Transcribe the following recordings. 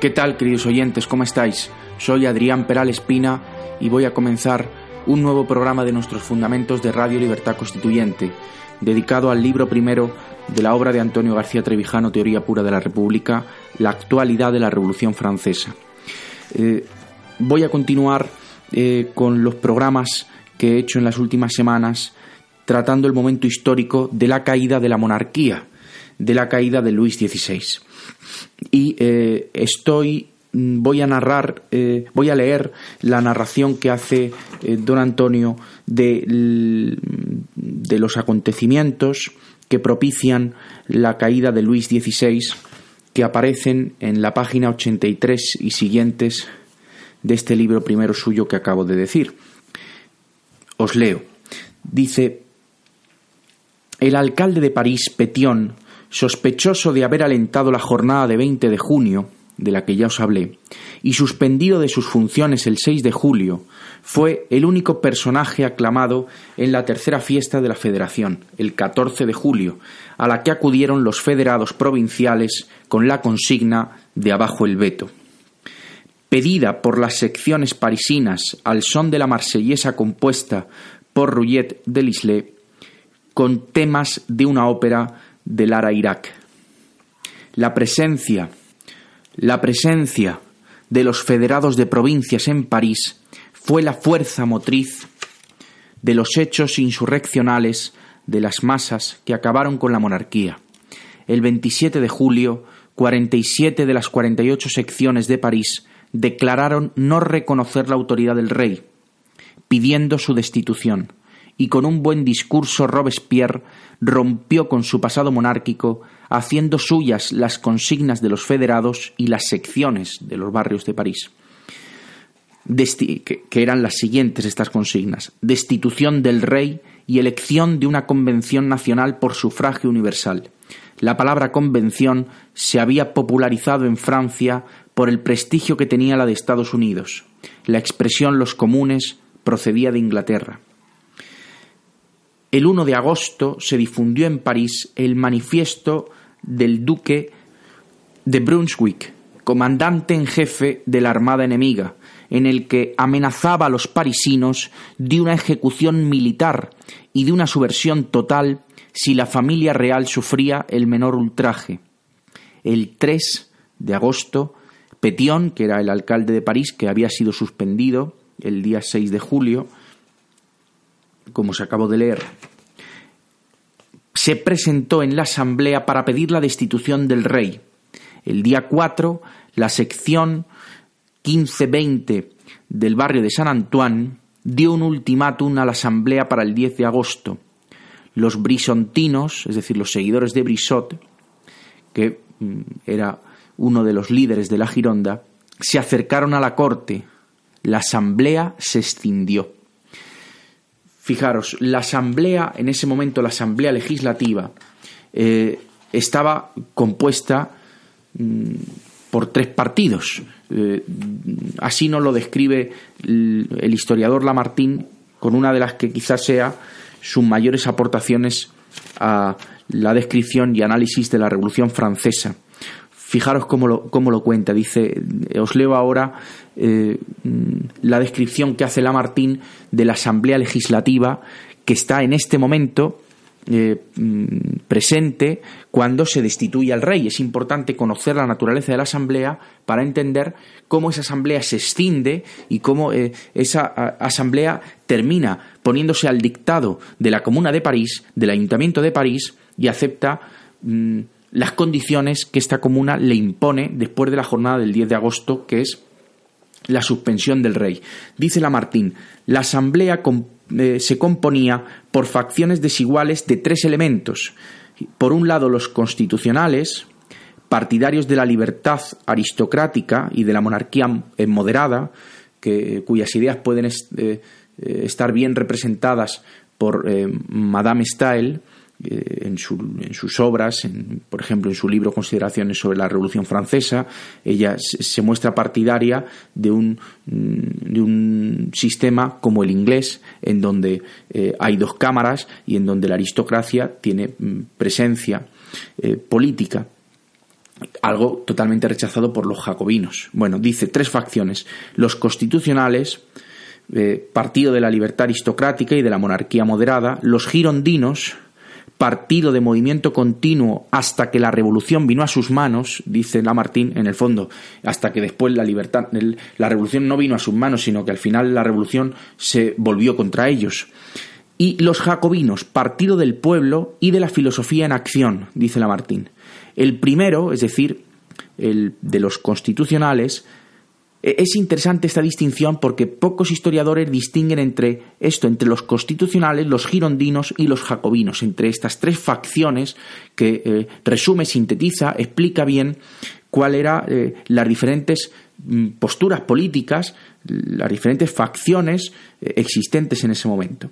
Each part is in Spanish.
¿Qué tal, queridos oyentes? ¿Cómo estáis? Soy Adrián Peral Espina y voy a comenzar un nuevo programa de nuestros fundamentos de Radio Libertad Constituyente, dedicado al libro primero de la obra de Antonio García Trevijano, Teoría Pura de la República, La actualidad de la Revolución Francesa. Eh, voy a continuar eh, con los programas que he hecho en las últimas semanas, tratando el momento histórico de la caída de la monarquía, de la caída de Luis XVI y eh, estoy mm, voy a narrar, eh, voy a leer la narración que hace eh, don Antonio de, de, los acontecimientos que propician la caída de Luis XVI, que aparecen en la página 83 y siguientes de este libro primero suyo que acabo de decir. Os leo. Dice, el alcalde de París, Petion, sospechoso de haber alentado la jornada de 20 de junio, de la que ya os hablé, y suspendido de sus funciones el 6 de julio, fue el único personaje aclamado en la tercera fiesta de la Federación, el 14 de julio, a la que acudieron los federados provinciales con la consigna de abajo el veto. Pedida por las secciones parisinas al son de la marsellesa compuesta por Rouillet de Lisle, con temas de una ópera de Lara Irak. La presencia, la presencia de los federados de provincias en París fue la fuerza motriz de los hechos insurreccionales de las masas que acabaron con la monarquía. El 27 de julio, 47 de las 48 secciones de París declararon no reconocer la autoridad del rey, pidiendo su destitución, y con un buen discurso Robespierre rompió con su pasado monárquico, haciendo suyas las consignas de los federados y las secciones de los barrios de París. que eran las siguientes estas consignas. Destitución del rey y elección de una convención nacional por sufragio universal. La palabra convención se había popularizado en Francia por el prestigio que tenía la de Estados Unidos. La expresión los comunes procedía de Inglaterra. El 1 de agosto se difundió en París el manifiesto del duque de Brunswick, comandante en jefe de la Armada enemiga, en el que amenazaba a los parisinos de una ejecución militar y de una subversión total si la familia real sufría el menor ultraje. El 3 de agosto, Petion, que era el alcalde de París, que había sido suspendido el día 6 de julio, como se acabó de leer, se presentó en la Asamblea para pedir la destitución del rey. El día 4, la sección 1520 del barrio de San Antoine dio un ultimátum a la Asamblea para el 10 de agosto. Los brisontinos, es decir, los seguidores de Brissot, que mm, era uno de los líderes de la Gironda, se acercaron a la corte. La Asamblea se escindió. Fijaros, la asamblea, en ese momento la asamblea legislativa, eh, estaba compuesta mm, por tres partidos. Eh, así nos lo describe el, historiador Lamartine con una de las que quizás sea sus mayores aportaciones a la descripción y análisis de la Revolución Francesa. Fijaros cómo lo, cómo lo cuenta. Dice, os leo ahora eh, la descripción que hace Lamartine de la Asamblea Legislativa que está en este momento eh, mm, presente cuando se destituye al rey. Es importante conocer la naturaleza de la asamblea para entender cómo esa asamblea se escinde y cómo eh, esa asamblea termina poniéndose al dictado de la Comuna de París, del Ayuntamiento de París, y acepta mm, las condiciones que esta comuna le impone después de la jornada del 10 de agosto, que es la suspensión del rey. Dice Lamartín, la asamblea eh, se componía por facciones desiguales de tres elementos. Por un lado, los constitucionales, partidarios de la libertad aristocrática y de la monarquía moderada, que, cuyas ideas pueden eh, eh, estar bien representadas por Madame Stael, eh, en, sus obras, por ejemplo, en su libro Consideraciones sobre la Revolución Francesa, ella se, muestra partidaria de un, mm, de un, sistema como el inglés, en donde eh, hay dos cámaras y en donde la aristocracia tiene mm, presencia eh, política algo totalmente rechazado por los jacobinos. Bueno, dice tres facciones, los constitucionales, Partido de la Libertad Aristocrática y de la Monarquía Moderada, los girondinos, partido de movimiento continuo hasta que la revolución vino a sus manos, dice Lamartine en el fondo, hasta que después la libertad, la revolución no vino a sus manos, sino que al final la revolución se volvió contra ellos. Y los jacobinos, partido del pueblo y de la filosofía en acción, dice Lamartine. El primero, es decir, el de los constitucionales, es interesante esta distinción porque pocos historiadores distinguen entre esto, entre los constitucionales, los girondinos y los jacobinos, entre estas tres facciones que eh, resume, sintetiza, explica bien cuáles eran eh, las diferentes mm, posturas políticas, las diferentes facciones eh, existentes en ese momento.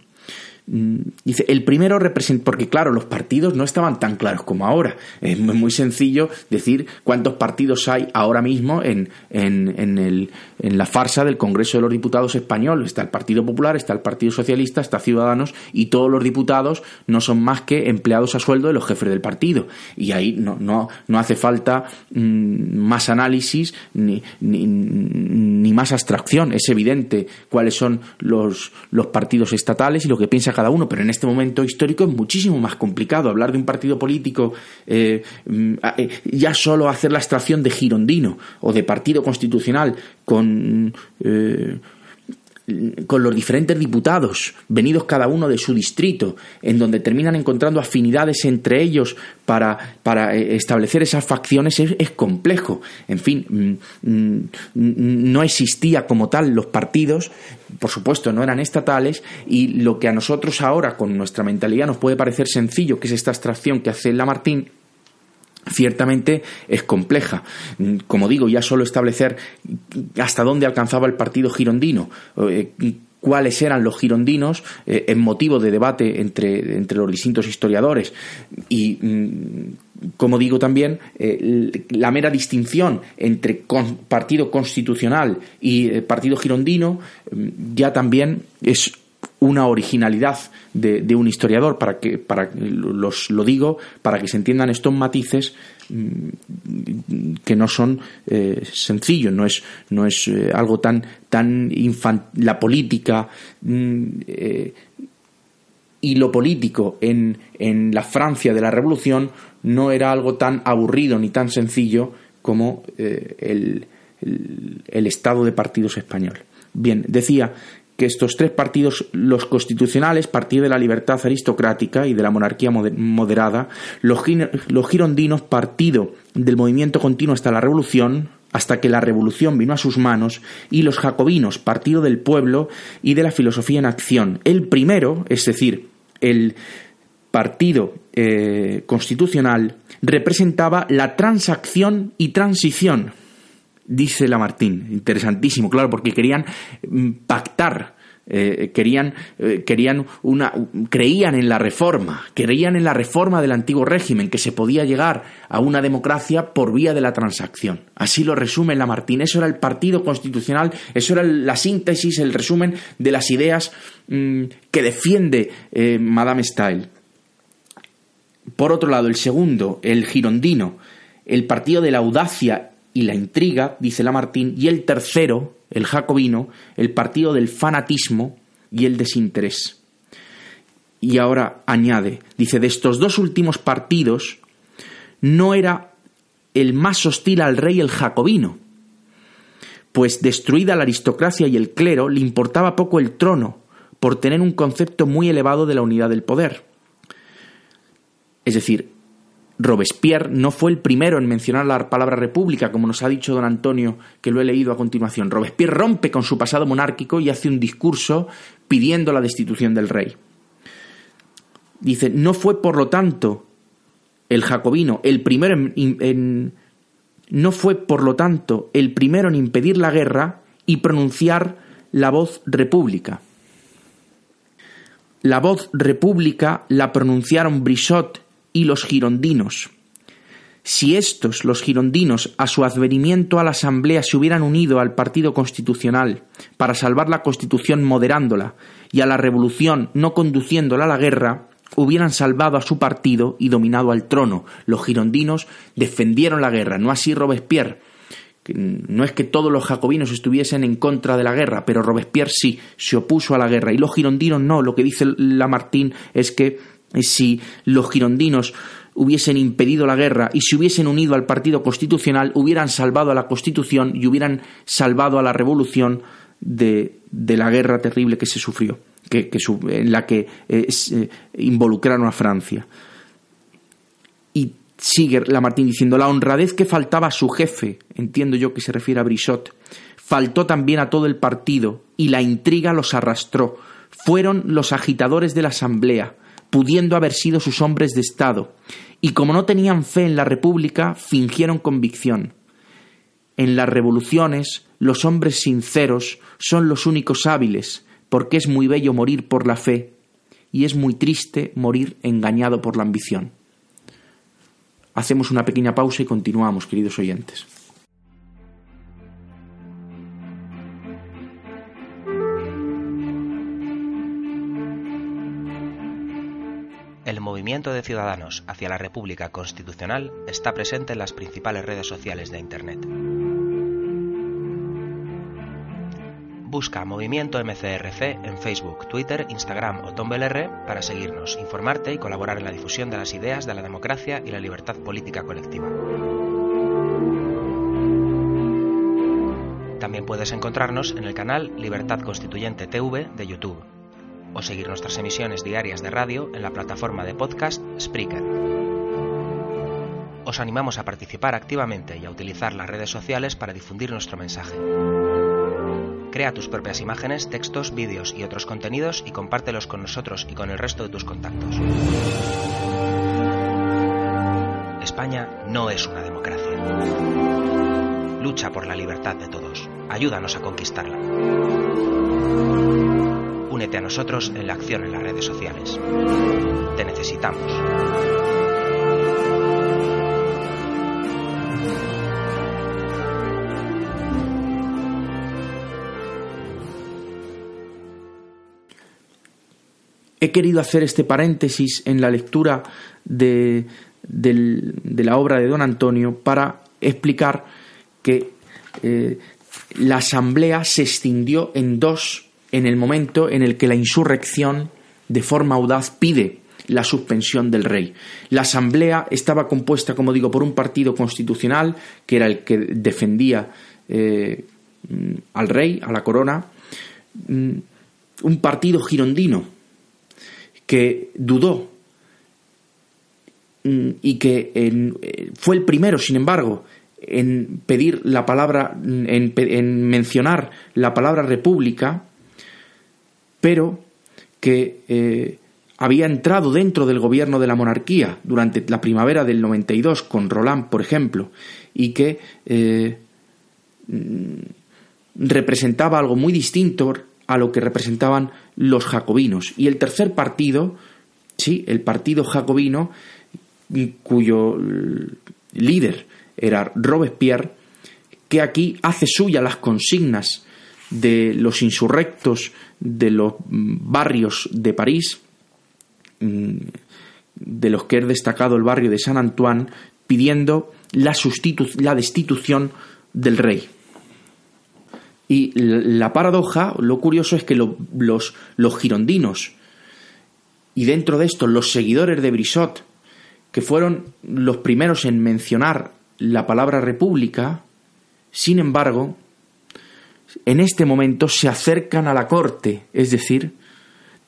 Mm, dice, el primero representa, porque claro, los partidos no estaban tan claros como ahora. Es muy sencillo decir cuántos partidos hay ahora mismo en, en, el, en la farsa del Congreso de los Diputados español. Está el Partido Popular, está el Partido Socialista, está Ciudadanos y todos los diputados no son más que empleados a sueldo de los jefes del partido. Y ahí no, no, no hace falta mm, más análisis ni, ni, ni, más abstracción. Es evidente cuáles son los, los partidos estatales y lo que piensa cada uno, pero en este momento histórico es muchísimo más complicado hablar de un partido político, eh, mm, eh, ya solo hacer la extracción de girondino o de partido constitucional con eh, con los diferentes diputados, venidos cada uno de su distrito, en donde terminan encontrando afinidades entre ellos para, para eh, establecer esas facciones, es, complejo. En fin, mm, mm, no existía como tal los partidos, por supuesto, no eran estatales, y lo que a nosotros ahora, con nuestra mentalidad, nos puede parecer sencillo, que es esta abstracción que hace Lamartine, ciertamente es compleja. Como digo, ya solo establecer hasta dónde alcanzaba el partido girondino, eh, cuáles eran los girondinos eh, en motivo de debate entre, entre, los distintos historiadores y mm, como digo también eh, la mera distinción entre partido constitucional y partido girondino mm, ya también es una originalidad de, un historiador, para que, para los, lo digo, para que se entiendan estos matices mm, que no son eh, sencillos, no es, no es eh, algo tan, tan la política mm, eh, y lo político en, en la Francia de la Revolución no era algo tan aburrido ni tan sencillo como el, el estado de partidos español. Bien, decía que estos tres partidos, los constitucionales, Partido de la Libertad Aristocrática y de la Monarquía Moderada, los, girondinos, Partido del Movimiento Continuo hasta la Revolución, hasta que la revolución vino a sus manos, y los jacobinos, partido del pueblo y de la filosofía en acción. El primero, es decir, el partido eh, constitucional, representaba la transacción y transición dice Lamartín. Interesantísimo, claro, porque querían mm, pactar. Eh, querían, eh, querían una, creían en la reforma, creían en la reforma del antiguo régimen, que se podía llegar a una democracia por vía de la transacción. Así lo resume Lamartín. Eso era el partido constitucional, eso era la síntesis, el resumen de las ideas mm, que defiende eh, Madame Stael. Por otro lado, el segundo, el girondino, el partido de la audacia y la intriga, dice Lamartín, y el tercero, el jacobino, el partido del fanatismo y el desinterés. y ahora añade, dice, de estos dos últimos partidos no era el más hostil al rey el jacobino, pues destruida la aristocracia y el clero le importaba poco el trono, por tener un concepto muy elevado de la unidad del poder. Es decir, Robespierre no fue el primero en mencionar la palabra república, como nos ha dicho don Antonio, que lo he leído a continuación. Robespierre rompe con su pasado monárquico y hace un discurso pidiendo la destitución del rey. Dice, no fue por lo tanto el jacobino el primero en, no fue por lo tanto el primero en impedir la guerra y pronunciar la voz república. La voz república la pronunciaron Brissot y los girondinos. Si estos, los girondinos, a su advenimiento a la Asamblea se hubieran unido al Partido Constitucional para salvar la Constitución moderándola y a la Revolución no conduciéndola a la guerra, hubieran salvado a su partido y dominado al trono. Los girondinos defendieron la guerra, no así Robespierre. No es que todos los jacobinos estuviesen en contra de la guerra, pero Robespierre sí, se opuso a la guerra y los girondinos no. Lo que dice Lamartine es que si los girondinos hubiesen impedido la guerra y se hubiesen unido al Partido Constitucional, hubieran salvado a la Constitución y hubieran salvado a la revolución de, la guerra terrible que se sufrió, que, en la que eh, eh, involucraron a Francia. Y sigue Lamartine diciendo, la honradez que faltaba a su jefe, entiendo yo que se refiere a Brissot, faltó también a todo el partido y la intriga los arrastró. Fueron los agitadores de la Asamblea, pudiendo haber sido sus hombres de Estado, y como no tenían fe en la República, fingieron convicción. En las revoluciones, los hombres sinceros son los únicos hábiles, porque es muy bello morir por la fe, y es muy triste morir engañado por la ambición. Hacemos una pequeña pausa y continuamos, queridos oyentes. Movimiento de ciudadanos hacia la República Constitucional está presente en las principales redes sociales de Internet. Busca Movimiento MCRC en Facebook, Twitter, Instagram o Tumblr para seguirnos, informarte y colaborar en la difusión de las ideas de la democracia y la libertad política colectiva. También puedes encontrarnos en el canal Libertad Constituyente TV de YouTube o seguir nuestras emisiones diarias de radio en la plataforma de podcast Spreaker. Os animamos a participar activamente y a utilizar las redes sociales para difundir nuestro mensaje. Crea tus propias imágenes, textos, vídeos y otros contenidos y compártelos con nosotros y con el resto de tus contactos. España no es una democracia. Lucha por la libertad de todos. Ayúdanos a conquistarla. A nosotros en la acción en las redes sociales. Te necesitamos. He querido hacer este paréntesis en la lectura de, la obra de don Antonio para explicar que eh, la asamblea se extinguió en dos en el momento en el que la insurrección de forma audaz pide la suspensión del rey. La asamblea estaba compuesta, como digo, por un partido constitucional, que era el que defendía eh, al rey, a la corona, mm, un partido girondino que dudó mm, y que eh, fue el primero, sin embargo, en pedir la palabra, en mencionar la palabra república, pero que eh, había entrado dentro del gobierno de la monarquía durante la primavera del 92 con Roland, por ejemplo, y que eh, mm, representaba algo muy distinto a lo que representaban los jacobinos. Y el tercer partido, sí, el partido jacobino, cuyo líder era Robespierre, que aquí hace suya las consignas de los insurrectos de los barrios de París, mm, de los que es destacado el barrio de San Antoine, pidiendo la, la destitución del rey. Y la paradoja, lo curioso es que los, los girondinos y dentro de esto los seguidores de Brissot, que fueron los primeros en mencionar la palabra república, sin embargo, en este momento se acercan a la corte, es decir,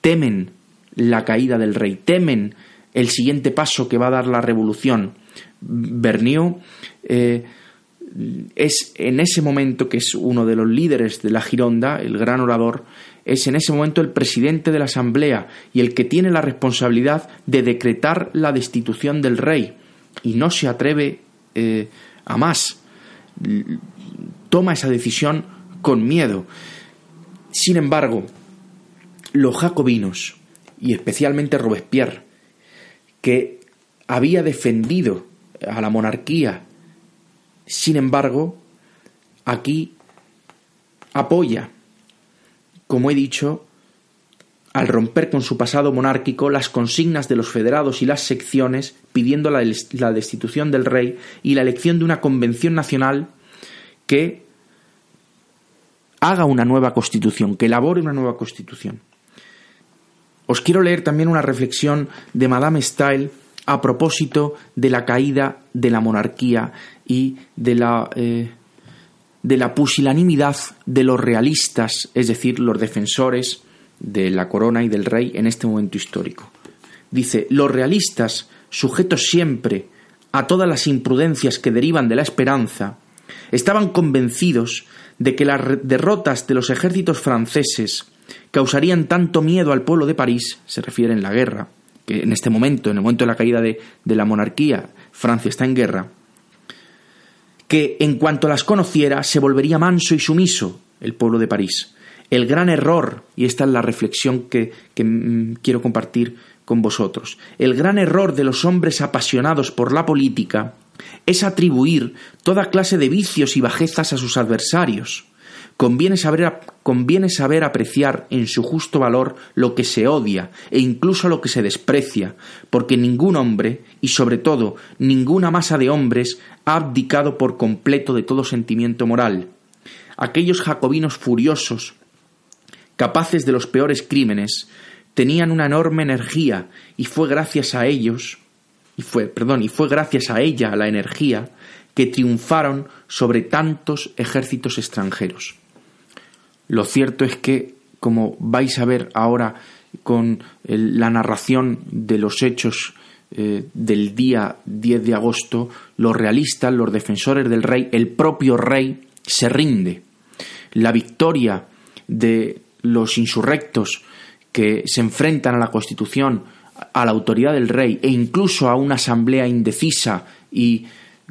temen la caída del rey, temen el siguiente paso que va a dar la revolución. Bernier eh, es en ese momento que es uno de los líderes de la Gironda, el gran orador, es en ese momento el presidente de la Asamblea y el que tiene la responsabilidad de decretar la destitución del rey y no se atreve eh, a más. Toma esa decisión con miedo. Sin embargo, los jacobinos, y especialmente Robespierre, que había defendido a la monarquía, sin embargo, aquí apoya, como he dicho, al romper con su pasado monárquico las consignas de los federados y las secciones pidiendo la, destitución del rey y la elección de una convención nacional que haga una nueva constitución, que elabore una nueva constitución. Os quiero leer también una reflexión de Madame Stael a propósito de la caída de la monarquía y de la, eh, de la pusilanimidad de los realistas, es decir, los defensores de la corona y del rey en este momento histórico. Dice, los realistas, sujetos siempre a todas las imprudencias que derivan de la esperanza, estaban convencidos de que las derrotas de los ejércitos franceses causarían tanto miedo al pueblo de París, se refiere en la guerra, que en este momento, en el momento de la caída de, de la monarquía, Francia está en guerra, que en cuanto las conociera se volvería manso y sumiso el pueblo de París. El gran error, y esta es la reflexión que, mm, quiero compartir con vosotros, el gran error de los hombres apasionados por la política es atribuir toda clase de vicios y bajezas a sus adversarios. Conviene saber, conviene saber, apreciar en su justo valor lo que se odia e incluso lo que se desprecia, porque ningún hombre, y sobre todo ninguna masa de hombres, ha abdicado por completo de todo sentimiento moral. Aquellos jacobinos furiosos, capaces de los peores crímenes, tenían una enorme energía y fue gracias a ellos y fue, perdón, y fue gracias a ella, a la energía, que triunfaron sobre tantos ejércitos extranjeros. Lo cierto es que, como vais a ver ahora con la narración de los hechos eh, del día 10 de agosto, los realistas, los defensores del rey, el propio rey se rinde. La victoria de los insurrectos que se enfrentan a la Constitución a la autoridad del rey e incluso a una asamblea indecisa y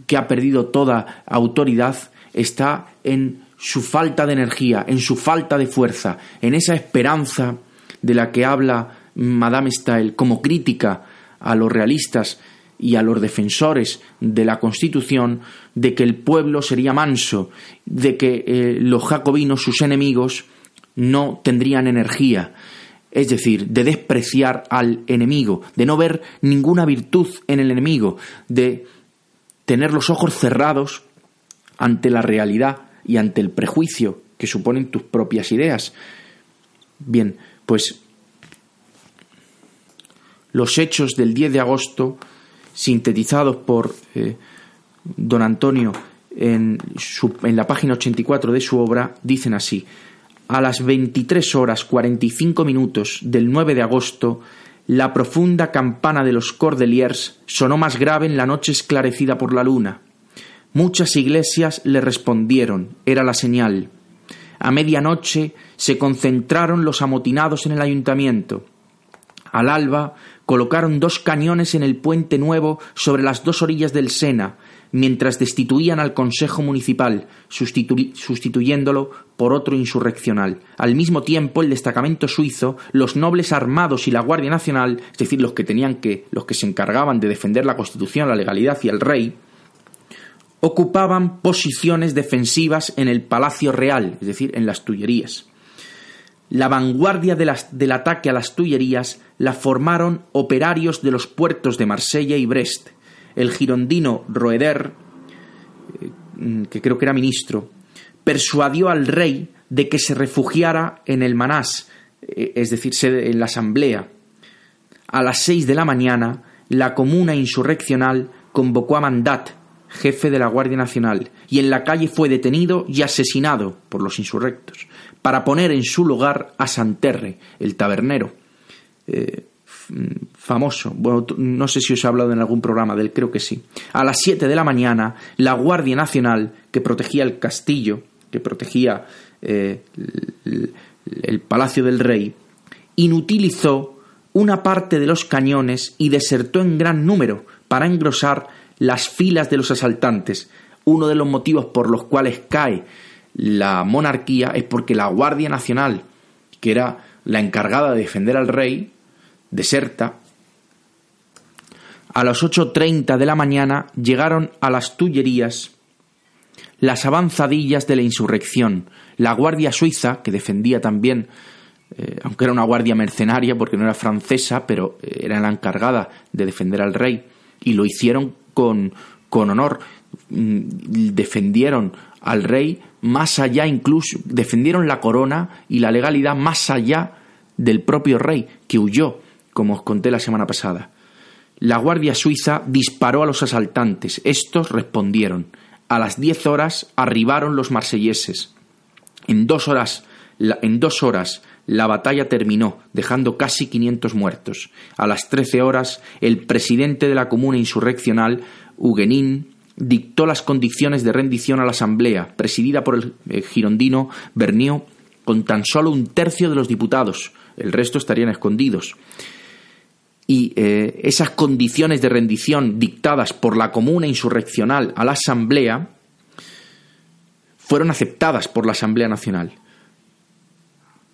que ha perdido toda autoridad está en su falta de energía, en su falta de fuerza, en esa esperanza de la que habla Madame Stael como crítica a los realistas y a los defensores de la Constitución de que el pueblo sería manso, de que eh, los jacobinos, sus enemigos, no tendrían energía, es decir, de despreciar al enemigo, de no ver ninguna virtud en el enemigo, de tener los ojos cerrados ante la realidad y ante el prejuicio que suponen tus propias ideas. Bien, pues los hechos del 10 de agosto, sintetizados por eh, don Antonio en, en la página 84 de su obra, dicen así a las 23 horas 45 minutos del 9 de agosto, la profunda campana de los Cordeliers sonó más grave en la noche esclarecida por la luna. Muchas iglesias le respondieron, era la señal. A medianoche se concentraron los amotinados en el ayuntamiento. Al alba colocaron dos cañones en el puente nuevo sobre las dos orillas del Sena, mientras destituían al Consejo Municipal, sustituyéndolo por otro insurreccional. Al mismo tiempo, el destacamento suizo, los nobles armados y la Guardia Nacional, es decir, los que tenían que, los que se encargaban de defender la Constitución, la legalidad y el rey, ocupaban posiciones defensivas en el Palacio Real, es decir, en las Tullerías. La vanguardia del ataque a las Tullerías la formaron operarios de los puertos de Marsella y Brest, el girondino Roeder, eh, que creo que era ministro, persuadió al rey de que se refugiara en el Manás, eh, es decir, en la asamblea. a las seis de la mañana, la comuna insurreccional convocó a Mandat, jefe de la Guardia Nacional, y en la calle fue detenido y asesinado por los insurrectos, para poner en su lugar a Santerre, el tabernero. Eh, famoso, bueno, no sé si os he hablado en algún programa de él, creo que sí. A las siete de la mañana, la Guardia Nacional, que protegía el castillo, que protegía eh, el Palacio del Rey, inutilizó una parte de los cañones y desertó en gran número para engrosar las filas de los asaltantes. Uno de los motivos por los cuales cae la monarquía es porque la Guardia Nacional, que era la encargada de defender al rey, deserta. A las 8.30 de la mañana llegaron a las Tullerías las avanzadillas de la insurrección, la Guardia Suiza, que defendía también, eh, aunque era una guardia mercenaria porque no era francesa, pero eh, era la encargada de defender al rey, y lo hicieron con, con honor. Mm, defendieron al rey más allá incluso, defendieron la corona y la legalidad más allá del propio rey, que huyó, como os conté la semana pasada. La Guardia Suiza disparó a los asaltantes. Estos respondieron. A las diez horas arribaron los marselleses. En dos horas, en dos horas la batalla terminó, dejando casi 500 muertos. A las trece horas, el presidente de la comuna insurreccional, Huguenin, dictó las condiciones de rendición a la Asamblea, presidida por el eh, girondino Bernier, con tan solo un tercio de los diputados. El resto estarían escondidos. Y eh, esas condiciones de rendición dictadas por la comuna insurreccional a la Asamblea fueron aceptadas por la Asamblea Nacional.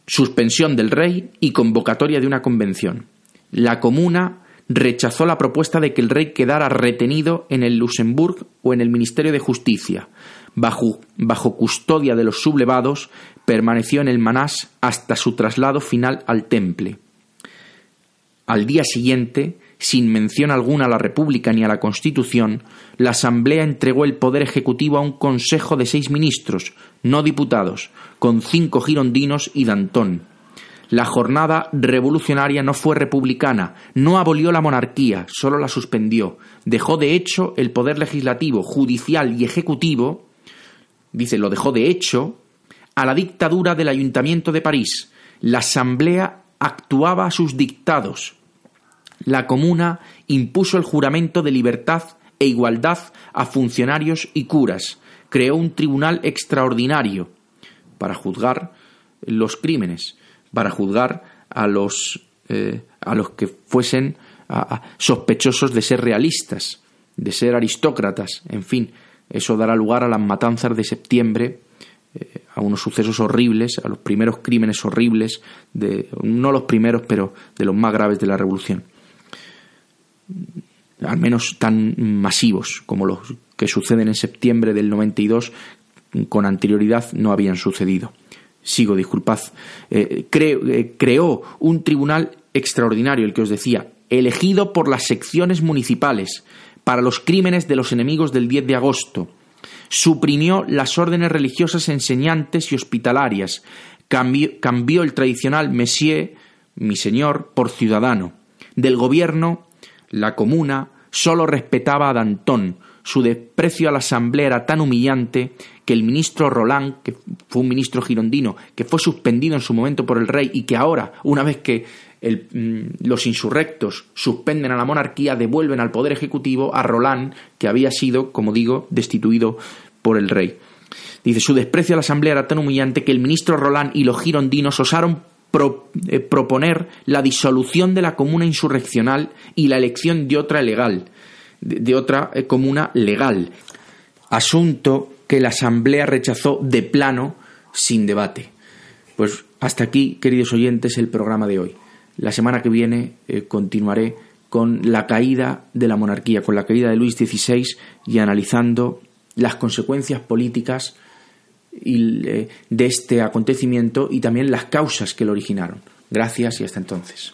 Suspensión del rey y convocatoria de una convención. La comuna rechazó la propuesta de que el rey quedara retenido en el Luxemburg o en el Ministerio de Justicia. Bajo, bajo custodia de los sublevados, permaneció en el Manás hasta su traslado final al Temple. Al día siguiente, sin mención alguna a la República ni a la Constitución, la Asamblea entregó el poder ejecutivo a un consejo de seis ministros, no diputados, con cinco girondinos y Dantón, la jornada revolucionaria no fue republicana, no abolió la monarquía, solo la suspendió. Dejó de hecho el poder legislativo, judicial y ejecutivo, dice, lo dejó de hecho, a la dictadura del Ayuntamiento de París. La Asamblea actuaba a sus dictados. La Comuna impuso el juramento de libertad e igualdad a funcionarios y curas. Creó un tribunal extraordinario para juzgar los crímenes para juzgar a los, eh, a los que fuesen sospechosos de ser realistas, de ser aristócratas, en fin, eso dará lugar a las matanzas de septiembre, a unos sucesos horribles, a los primeros crímenes horribles, de, no los primeros, pero de los más graves de la Revolución. Al menos tan masivos como los que suceden en septiembre del 92, con anterioridad no habían sucedido sigo, disculpad, eh, eh, creó un tribunal extraordinario, el que os decía, elegido por las secciones municipales para los crímenes de los enemigos del 10 de agosto. Suprimió las órdenes religiosas enseñantes y hospitalarias. Cambió, el tradicional Messier, mi señor, por ciudadano. Del gobierno, la comuna solo respetaba a Danton. Su desprecio a la asamblea era tan humillante que el ministro Roland, que fue un ministro girondino, que fue suspendido en su momento por el rey y que ahora, una vez que mm, los insurrectos suspenden a la monarquía, devuelven al poder ejecutivo a Roland, que había sido, como digo, destituido por el rey. Dice, su desprecio a la asamblea era tan humillante que el ministro Roland y los girondinos osaron eh, proponer la disolución de la comuna insurreccional y la elección de otra legal, de otra eh, comuna legal. Asunto que la Asamblea rechazó de plano sin debate. Pues hasta aquí, queridos oyentes, el programa de hoy. La semana que viene eh, continuaré con la caída de la monarquía, con la caída de Luis XVI y analizando las consecuencias políticas eh, de este acontecimiento y también las causas que lo originaron. Gracias y hasta entonces.